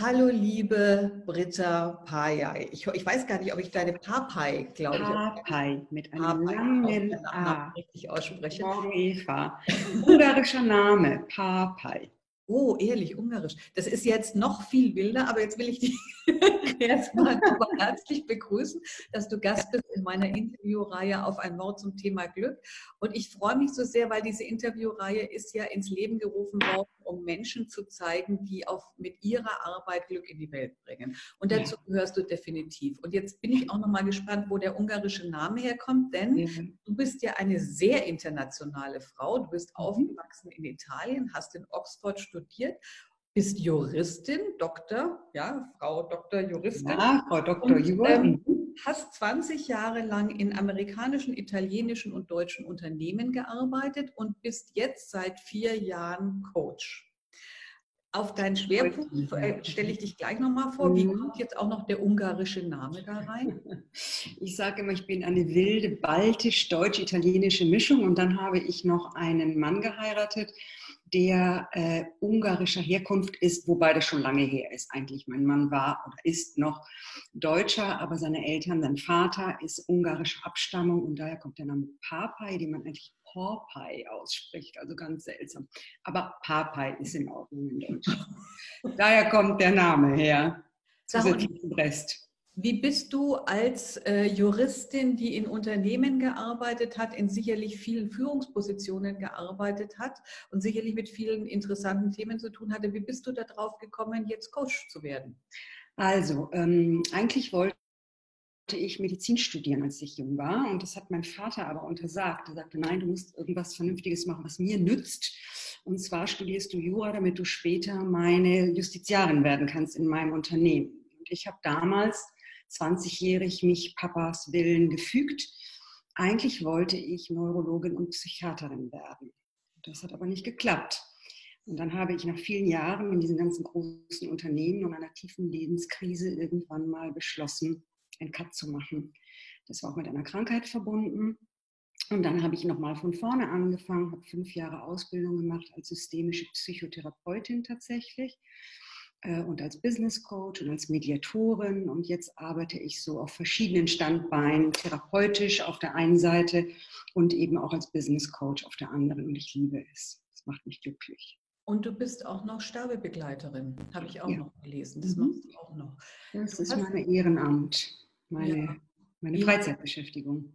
Hallo, liebe Britta Payay. Ich, ich, weiß gar nicht, ob ich deine Papay, glaube ich. Papay mit einem Papay, langen A. richtig ausspreche. Morgen Eva. Ungarischer Name, Papay. Oh, ehrlich, ungarisch. Das ist jetzt noch viel wilder, aber jetzt will ich dich erstmal herzlich begrüßen, dass du Gast bist in meiner Interviewreihe auf ein Wort zum Thema Glück. Und ich freue mich so sehr, weil diese Interviewreihe ist ja ins Leben gerufen worden, um Menschen zu zeigen, die auf, mit ihrer Arbeit Glück in die Welt bringen. Und dazu gehörst du definitiv. Und jetzt bin ich auch noch mal gespannt, wo der ungarische Name herkommt, denn ja. du bist ja eine sehr internationale Frau. Du bist mhm. aufgewachsen in Italien, hast in Oxford studiert bist Juristin, Doktor, ja, Frau Doktor Juristin. Ja, Frau Doktor Juristin. Ähm, hast 20 Jahre lang in amerikanischen, italienischen und deutschen Unternehmen gearbeitet und bist jetzt seit vier Jahren Coach. Auf deinen Schwerpunkt äh, stelle ich dich gleich nochmal vor. Wie mhm. kommt jetzt auch noch der ungarische Name da rein? Ich sage immer, ich bin eine wilde baltisch-deutsch-italienische Mischung und dann habe ich noch einen Mann geheiratet, der äh, ungarischer Herkunft ist, wobei das schon lange her ist eigentlich. Mein Mann war oder ist noch Deutscher, aber seine Eltern, sein Vater ist ungarischer Abstammung und daher kommt der Name Papai, den man eigentlich Porpai ausspricht, also ganz seltsam. Aber Papai ist in Ordnung in Deutsch. daher kommt der Name her. Zusätzlich zum Rest. Wie bist du als äh, Juristin, die in Unternehmen gearbeitet hat, in sicherlich vielen Führungspositionen gearbeitet hat und sicherlich mit vielen interessanten Themen zu tun hatte, wie bist du darauf gekommen, jetzt Coach zu werden? Also, ähm, eigentlich wollte ich Medizin studieren, als ich jung war. Und das hat mein Vater aber untersagt. Er sagte, nein, du musst irgendwas Vernünftiges machen, was mir nützt. Und zwar studierst du Jura, damit du später meine Justiziarin werden kannst in meinem Unternehmen. Und ich habe damals 20-jährig mich Papas Willen gefügt. Eigentlich wollte ich Neurologin und Psychiaterin werden. Das hat aber nicht geklappt. Und dann habe ich nach vielen Jahren in diesen ganzen großen Unternehmen und einer tiefen Lebenskrise irgendwann mal beschlossen, einen Cut zu machen. Das war auch mit einer Krankheit verbunden. Und dann habe ich nochmal von vorne angefangen, habe fünf Jahre Ausbildung gemacht als systemische Psychotherapeutin tatsächlich und als Business Coach und als Mediatorin. Und jetzt arbeite ich so auf verschiedenen Standbeinen, therapeutisch auf der einen Seite und eben auch als Business Coach auf der anderen. Und ich liebe es. Es macht mich glücklich. Und du bist auch noch Sterbebegleiterin, habe ich auch ja. noch gelesen. Das mhm. machst du auch noch. Das du ist mein Ehrenamt, meine, ja. meine Freizeitbeschäftigung.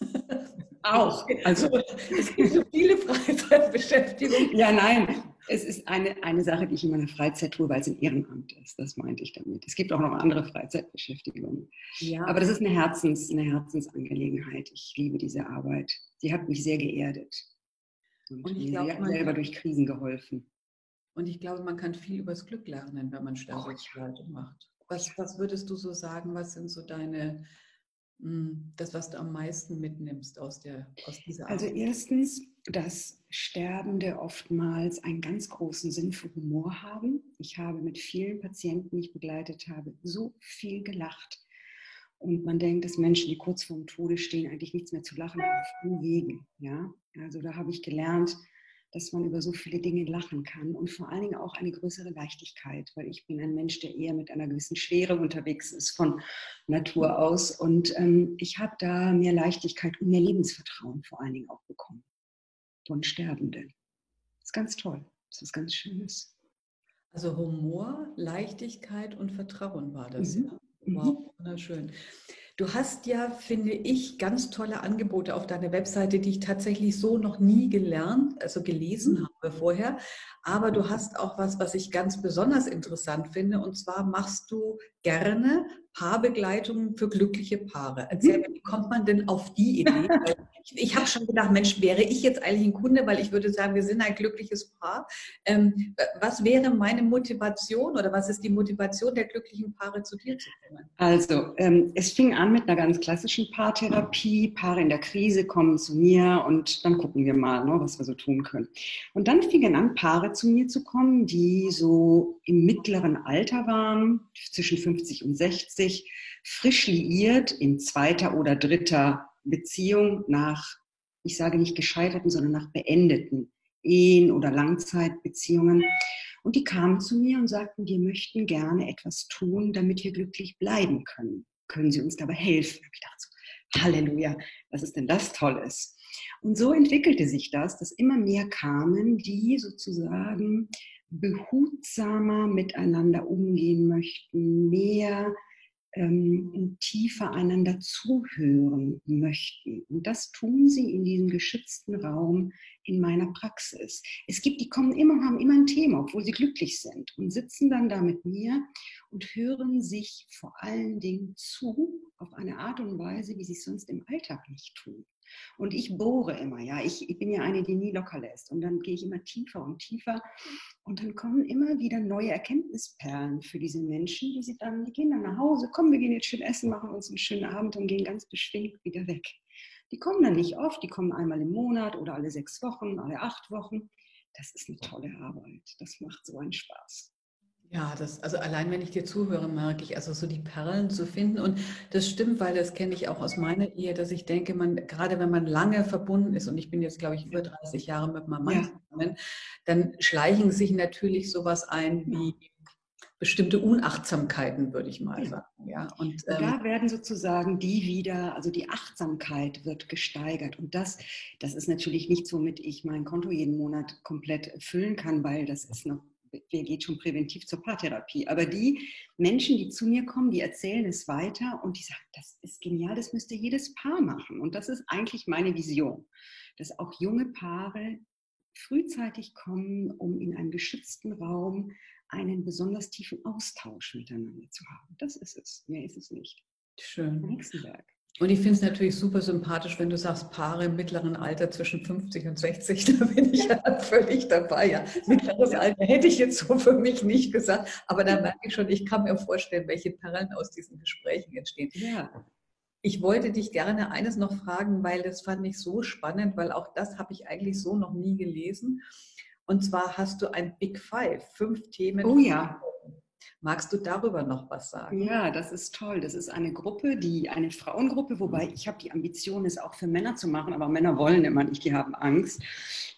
auch. Also es gibt so viele Freizeitbeschäftigungen. Ja, nein, es ist eine, eine Sache, die ich in meiner Freizeit tue, weil es ein Ehrenamt ist. Das meinte ich damit. Es gibt auch noch andere Freizeitbeschäftigungen. Ja. Aber das ist eine, Herzens, eine Herzensangelegenheit. Ich liebe diese Arbeit. Sie hat mich sehr geerdet. Und, und ich mir glaub, selber kann, durch Krisen geholfen. Und ich glaube, man kann viel übers Glück lernen, wenn man Sterbebegleitung oh, macht. Was, was würdest du so sagen? Was sind so deine hm, das, was du am meisten mitnimmst aus, der, aus dieser also Arbeit? Also erstens, dass Sterbende oftmals einen ganz großen Sinn für Humor haben. Ich habe mit vielen Patienten, die ich begleitet habe, so viel gelacht. Und man denkt, dass Menschen, die kurz vorm Tode stehen, eigentlich nichts mehr zu lachen haben, auf Wegen. Ja? Also da habe ich gelernt, dass man über so viele Dinge lachen kann und vor allen Dingen auch eine größere Leichtigkeit, weil ich bin ein Mensch, der eher mit einer gewissen Schwere unterwegs ist von Natur aus und ähm, ich habe da mehr Leichtigkeit und mehr Lebensvertrauen vor allen Dingen auch bekommen von Sterbenden. Das ist ganz toll, das ist ganz Schönes. Also Humor, Leichtigkeit und Vertrauen war das. Mhm. Ja? Wow, mhm. wunderschön. Du hast ja, finde ich, ganz tolle Angebote auf deiner Webseite, die ich tatsächlich so noch nie gelernt, also gelesen mhm. habe vorher. Aber du hast auch was, was ich ganz besonders interessant finde. Und zwar machst du gerne Paarbegleitungen für glückliche Paare. Erzähl mhm. mir, wie kommt man denn auf die Idee? ich, ich habe schon gedacht, Mensch, wäre ich jetzt eigentlich ein Kunde, weil ich würde sagen, wir sind ein glückliches Paar. Ähm, was wäre meine Motivation oder was ist die Motivation der glücklichen Paare zu dir zu kommen? Also, ähm, es fing an mit einer ganz klassischen Paartherapie. Paare in der Krise kommen zu mir und dann gucken wir mal, ne, was wir so tun können. Und dann fingen an, Paare zu mir zu kommen, die so im mittleren Alter waren, zwischen 50 und 60, frisch liiert in zweiter oder dritter Beziehung nach, ich sage nicht gescheiterten, sondern nach beendeten Ehen oder Langzeitbeziehungen. Und die kamen zu mir und sagten, wir möchten gerne etwas tun, damit wir glücklich bleiben können. Können Sie uns dabei helfen? Ich dachte so, Halleluja, was ist denn das Tolles? Und so entwickelte sich das, dass immer mehr kamen, die sozusagen behutsamer miteinander umgehen möchten, mehr ähm, tiefer einander zuhören möchten. Und das tun sie in diesem geschützten Raum in meiner Praxis. Es gibt, die kommen immer, haben immer ein Thema, obwohl sie glücklich sind und sitzen dann da mit mir und hören sich vor allen Dingen zu auf eine Art und Weise, wie sie es sonst im Alltag nicht tun. Und ich bohre immer, ja. Ich, ich bin ja eine, die nie locker lässt. Und dann gehe ich immer tiefer und tiefer. Und dann kommen immer wieder neue Erkenntnisperlen für diese Menschen, die sie dann, die gehen dann nach Hause, kommen, wir gehen jetzt schön essen, machen uns einen schönen Abend und gehen ganz beschwingt wieder weg. Die kommen dann nicht oft, die kommen einmal im Monat oder alle sechs Wochen, alle acht Wochen. Das ist eine tolle Arbeit. Das macht so einen Spaß. Ja, das, also allein wenn ich dir zuhöre, merke ich, also so die Perlen zu finden. Und das stimmt, weil das kenne ich auch aus meiner Ehe, dass ich denke, man, gerade wenn man lange verbunden ist, und ich bin jetzt, glaube ich, über 30 Jahre mit meinem Mann ja. zusammen, dann schleichen sich natürlich sowas ein wie bestimmte Unachtsamkeiten, würde ich mal sagen. Ja, und, ähm, da werden sozusagen die wieder, also die Achtsamkeit wird gesteigert. Und das, das ist natürlich nicht so, mit ich mein Konto jeden Monat komplett füllen kann, weil das ist noch wer geht schon präventiv zur Paartherapie. Aber die Menschen, die zu mir kommen, die erzählen es weiter und die sagen, das ist genial, das müsste jedes Paar machen. Und das ist eigentlich meine Vision, dass auch junge Paare frühzeitig kommen, um in einem geschützten Raum einen besonders tiefen Austausch miteinander zu haben. Das ist es. Mehr ist es nicht. Schön. Hexenberg. Und ich finde es natürlich super sympathisch, wenn du sagst, Paare im mittleren Alter zwischen 50 und 60, da bin ich ja völlig dabei. Ja. Mittleres Alter hätte ich jetzt so für mich nicht gesagt, aber da merke ich schon, ich kann mir vorstellen, welche Perlen aus diesen Gesprächen entstehen. Ja. Ich wollte dich gerne eines noch fragen, weil das fand ich so spannend, weil auch das habe ich eigentlich so noch nie gelesen. Und zwar hast du ein Big Five, fünf Themen. Oh ja. Magst du darüber noch was sagen? Ja, das ist toll. Das ist eine Gruppe, die eine Frauengruppe, wobei ich habe die Ambition, es auch für Männer zu machen, aber Männer wollen immer nicht, die haben Angst.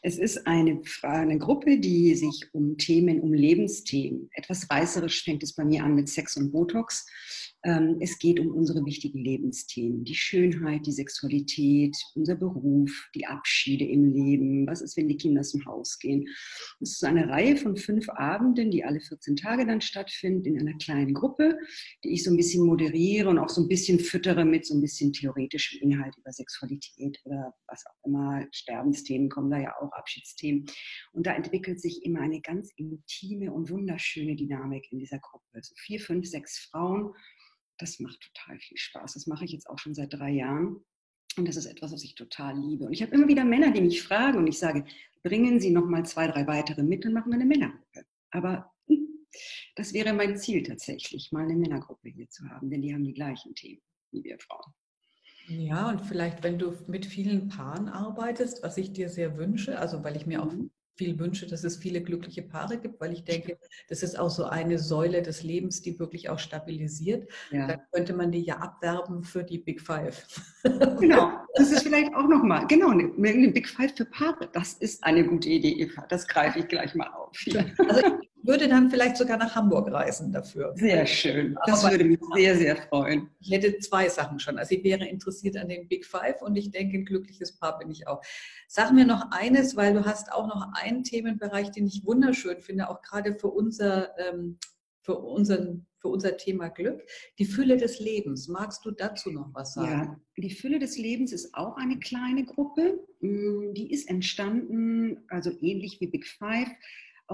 Es ist eine, eine Gruppe, die sich um Themen, um Lebensthemen, etwas reißerisch fängt es bei mir an mit Sex und Botox, es geht um unsere wichtigen Lebensthemen, die Schönheit, die Sexualität, unser Beruf, die Abschiede im Leben, was ist, wenn die Kinder aus dem Haus gehen. Es ist eine Reihe von fünf Abenden, die alle 14 Tage dann stattfinden in einer kleinen Gruppe, die ich so ein bisschen moderiere und auch so ein bisschen füttere mit so ein bisschen theoretischem Inhalt über Sexualität oder was auch immer. Sterbensthemen kommen da ja auch, Abschiedsthemen. Und da entwickelt sich immer eine ganz intime und wunderschöne Dynamik in dieser Gruppe. So vier, fünf, sechs Frauen das macht total viel Spaß. Das mache ich jetzt auch schon seit drei Jahren. Und das ist etwas, was ich total liebe. Und ich habe immer wieder Männer, die mich fragen und ich sage, bringen Sie noch mal zwei, drei weitere mit und machen wir eine Männergruppe. Aber hm, das wäre mein Ziel tatsächlich, mal eine Männergruppe hier zu haben, denn die haben die gleichen Themen wie wir Frauen. Ja, und vielleicht, wenn du mit vielen Paaren arbeitest, was ich dir sehr wünsche, also weil ich mir auch mhm viel wünsche, dass es viele glückliche Paare gibt, weil ich denke, das ist auch so eine Säule des Lebens, die wirklich auch stabilisiert. Ja. Dann könnte man die ja abwerben für die Big Five. Genau, das ist vielleicht auch nochmal, genau, eine, Big Five für Paare. Das ist eine gute Idee, Eva. Das greife ich gleich mal auf. Ja. Also würde dann vielleicht sogar nach Hamburg reisen dafür. Sehr schön. Das Aber würde mich sehr, sehr freuen. Ich hätte zwei Sachen schon. Also ich wäre interessiert an den Big Five und ich denke, ein glückliches Paar bin ich auch. Sag mir noch eines, weil du hast auch noch einen Themenbereich, den ich wunderschön finde, auch gerade für unser, ähm, für unseren für unser Thema Glück, die Fülle des Lebens. Magst du dazu noch was sagen? Ja, die Fülle des Lebens ist auch eine kleine Gruppe. Mm, die ist entstanden, also ähnlich wie Big Five,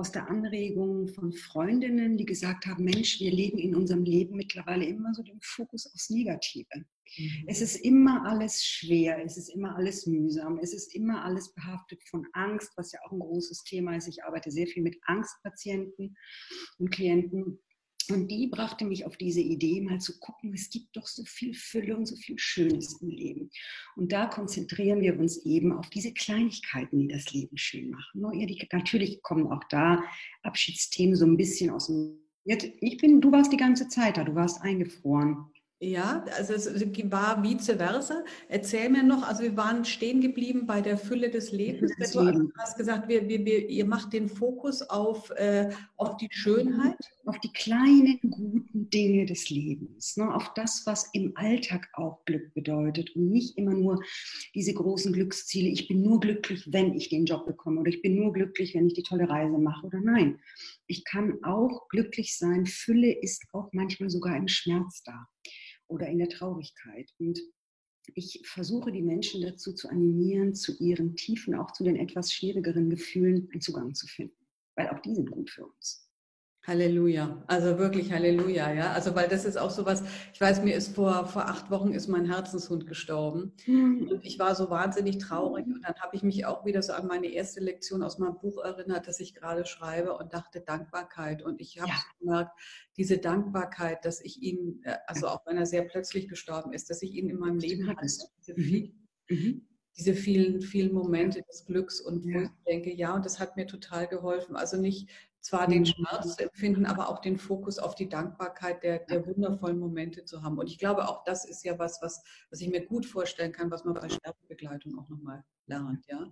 aus der Anregung von Freundinnen, die gesagt haben, Mensch, wir legen in unserem Leben mittlerweile immer so den Fokus aufs Negative. Mhm. Es ist immer alles schwer, es ist immer alles mühsam, es ist immer alles behaftet von Angst, was ja auch ein großes Thema ist. Ich arbeite sehr viel mit Angstpatienten und Klienten. Und die brachte mich auf diese Idee, mal zu gucken, es gibt doch so viel Fülle und so viel Schönes im Leben. Und da konzentrieren wir uns eben auf diese Kleinigkeiten, die das Leben schön machen. Natürlich kommen auch da Abschiedsthemen so ein bisschen aus dem. Jetzt, ich bin, du warst die ganze Zeit da, du warst eingefroren. Ja, also es war vice versa. Erzähl mir noch, also wir waren stehen geblieben bei der Fülle des Lebens. Des du Lebens. hast gesagt, wir, wir, wir, ihr macht den Fokus auf, äh, auf die Schönheit. Auf die kleinen, guten Dinge des Lebens. Ne? Auf das, was im Alltag auch Glück bedeutet. Und nicht immer nur diese großen Glücksziele. Ich bin nur glücklich, wenn ich den Job bekomme. Oder ich bin nur glücklich, wenn ich die tolle Reise mache. Oder nein, ich kann auch glücklich sein. Fülle ist auch manchmal sogar im Schmerz da oder in der Traurigkeit. Und ich versuche die Menschen dazu zu animieren, zu ihren tiefen, auch zu den etwas schwierigeren Gefühlen einen Zugang zu finden, weil auch die sind gut für uns. Halleluja, also wirklich Halleluja, ja. Also weil das ist auch so was, ich weiß, mir ist vor, vor acht Wochen ist mein Herzenshund gestorben mhm. und ich war so wahnsinnig traurig und dann habe ich mich auch wieder so an meine erste Lektion aus meinem Buch erinnert, das ich gerade schreibe und dachte Dankbarkeit und ich habe ja. gemerkt, diese Dankbarkeit, dass ich ihn, äh, also auch wenn er sehr plötzlich gestorben ist, dass ich ihn in meinem Leben hatte, diese, mhm. mhm. diese vielen, vielen Momente des Glücks und wo ich denke, ja, und das hat mir total geholfen. Also nicht zwar den mhm. Schmerz zu empfinden, aber auch den Fokus auf die Dankbarkeit der, der wundervollen Momente zu haben. Und ich glaube, auch das ist ja was, was, was ich mir gut vorstellen kann, was man bei Sterbebegleitung auch nochmal lernt. Ja?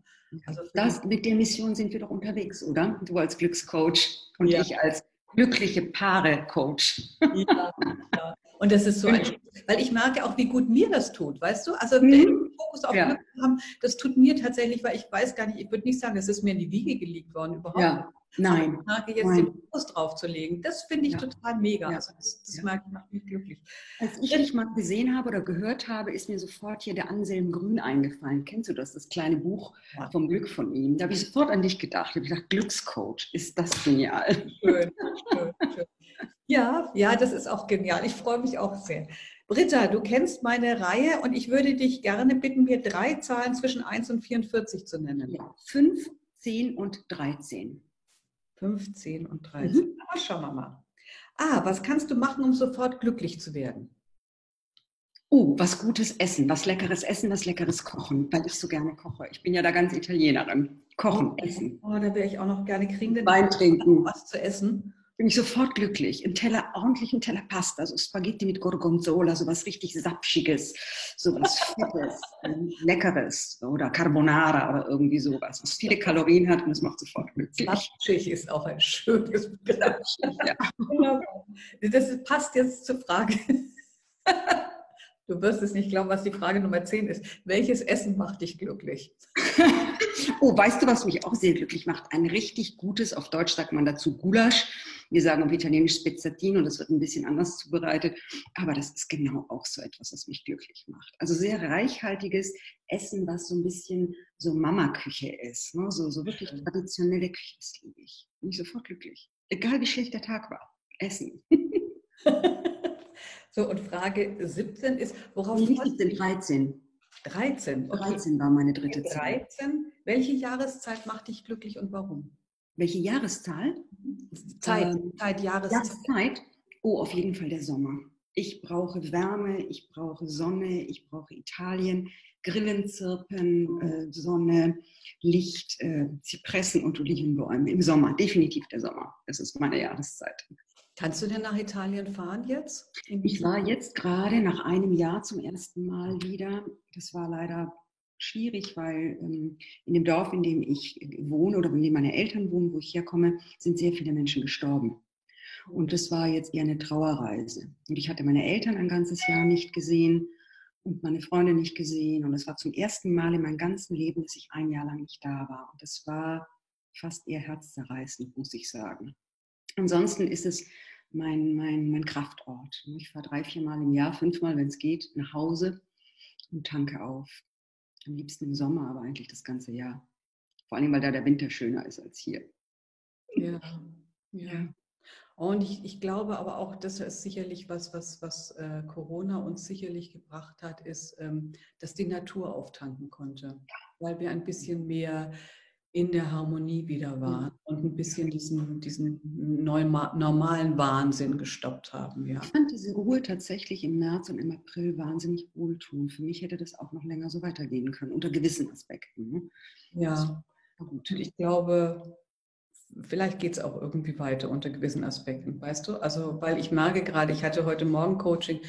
Also das, mit der Mission sind wir doch unterwegs, oder? Du als Glückscoach und ja. ich als glückliche Paare-Coach. Ja, ja. Und das ist so ein, weil ich merke auch, wie gut mir das tut, weißt du? Also mhm. den Fokus auf ja. Glück haben, das tut mir tatsächlich, weil ich weiß gar nicht, ich würde nicht sagen, es ist mir in die Wiege gelegt worden, überhaupt ja. Nein. Aber jetzt Nein. den Fokus drauf zu legen, das finde ich ja. total mega. Ja. Also das, das ja. macht mich glücklich. Als ich dich mal gesehen habe oder gehört habe, ist mir sofort hier der Anselm Grün eingefallen. Kennst du das, das kleine Buch vom Glück von ihm? Da habe ich sofort an dich gedacht. Ich habe gedacht, Glückscoach, ist das genial. Schön, schön, schön. Ja, ja, das ist auch genial. Ich freue mich auch sehr. Britta, du kennst meine Reihe und ich würde dich gerne bitten, mir drei Zahlen zwischen 1 und 44 zu nennen. Ja, 5, 10 und 13. 15 und 13. Mhm. Aber schauen wir mal. Ah, was kannst du machen, um sofort glücklich zu werden? Oh, was Gutes essen, was leckeres Essen, was leckeres Kochen, weil ich so gerne koche. Ich bin ja da ganz Italienerin. Kochen, oh, essen. Oh, da wäre ich auch noch gerne kriegen. Wein trinken. Was zu essen bin ich sofort glücklich. Ein Teller, ordentlichen Teller Pasta, so Spaghetti mit Gorgonzola, so was richtig Sapschiges, so was Fettes, Leckeres oder Carbonara oder irgendwie sowas, was viele Kalorien hat und es macht sofort glücklich. Sapschig ist auch ein schönes Begriff. Ja. Das passt jetzt zur Frage. Du wirst es nicht glauben, was die Frage Nummer 10 ist. Welches Essen macht dich glücklich? oh, weißt du, was mich auch sehr glücklich macht? Ein richtig gutes, auf Deutsch sagt man dazu Gulasch wir sagen auf Italienisch Spezzatino, das wird ein bisschen anders zubereitet. Aber das ist genau auch so etwas, was mich glücklich macht. Also sehr reichhaltiges Essen, was so ein bisschen so Mama-Küche ist. Ne? So, so wirklich traditionelle Küche, das liebe ich. Bin ich sofort glücklich. Egal wie schlecht der Tag war. Essen. so, und Frage 17 ist, worauf... Nee, 17, 13. 13. Okay. 13 war meine dritte 13. Zahl. 13. Welche Jahreszeit macht dich glücklich und warum? Welche Jahreszahl? Zeit, ähm, Zeit, Jahreszeit. Jahreszeit. Oh, auf jeden Fall der Sommer. Ich brauche Wärme, ich brauche Sonne, ich brauche Italien, Grillenzirpen, äh, Sonne, Licht, äh, Zypressen und Olivenbäume im Sommer. Definitiv der Sommer. Das ist meine Jahreszeit. Kannst du denn nach Italien fahren jetzt? Ich war jetzt gerade nach einem Jahr zum ersten Mal wieder. Das war leider schwierig, weil ähm, in dem Dorf, in dem ich wohne oder in dem meine Eltern wohnen, wo ich herkomme, sind sehr viele Menschen gestorben. Und das war jetzt eher eine Trauerreise. Und ich hatte meine Eltern ein ganzes Jahr nicht gesehen und meine Freunde nicht gesehen. Und es war zum ersten Mal in meinem ganzen Leben, dass ich ein Jahr lang nicht da war. Und das war fast eher herzzerreißend, muss ich sagen. Ansonsten ist es mein, mein, mein Kraftort. Ich fahre drei, vier Mal im Jahr, fünfmal, wenn es geht, nach Hause und tanke auf. Am liebsten im Sommer, aber eigentlich das ganze Jahr. Vor allem, weil da der Winter schöner ist als hier. Ja, ja. Und ich, ich glaube aber auch, das ist sicherlich was, was, was äh, Corona uns sicherlich gebracht hat, ist, ähm, dass die Natur auftanken konnte, weil wir ein bisschen mehr in der Harmonie wieder waren und ein bisschen diesen, diesen normalen Wahnsinn gestoppt haben. Ja. Ich fand diese Ruhe tatsächlich im März und im April wahnsinnig wohltun. Für mich hätte das auch noch länger so weitergehen können, unter gewissen Aspekten. Ne? Ja, gut. Ich glaube, vielleicht geht es auch irgendwie weiter unter gewissen Aspekten, weißt du? Also, weil ich merke gerade, ich hatte heute Morgen Coaching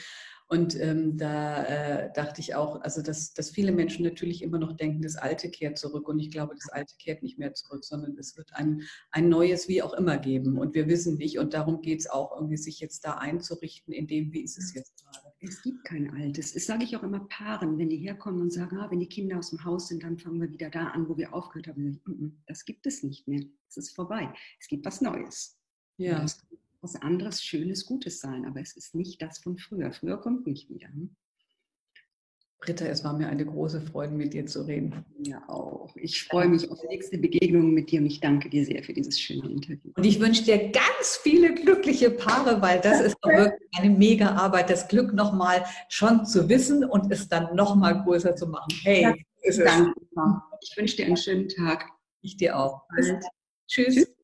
Und ähm, da äh, dachte ich auch, also dass, dass viele Menschen natürlich immer noch denken, das Alte kehrt zurück. Und ich glaube, das Alte kehrt nicht mehr zurück, sondern es wird ein, ein neues wie auch immer geben. Und wir wissen nicht. Und darum geht es auch irgendwie, sich jetzt da einzurichten, in dem, wie ist es jetzt gerade. Es gibt kein Altes. Das sage ich auch immer Paaren, wenn die herkommen und sagen, ah, wenn die Kinder aus dem Haus sind, dann fangen wir wieder da an, wo wir aufgehört haben. Das gibt es nicht mehr. Es ist vorbei. Es gibt was Neues. Ja. Das kann was anderes, Schönes, Gutes sein, aber es ist nicht das von früher. Früher kommt nicht wieder. Hm? Britta, es war mir eine große Freude, mit dir zu reden. Ja, auch. Ich freue mich auf die nächste Begegnung mit dir und ich danke dir sehr für dieses schöne Interview. Und ich wünsche dir ganz viele glückliche Paare, weil das ist wirklich eine mega Arbeit, das Glück nochmal schon zu wissen und es dann nochmal größer zu machen. Hey, ja, danke. Ich wünsche dir einen schönen Tag. Ich dir auch. Tschüss. Tschüss.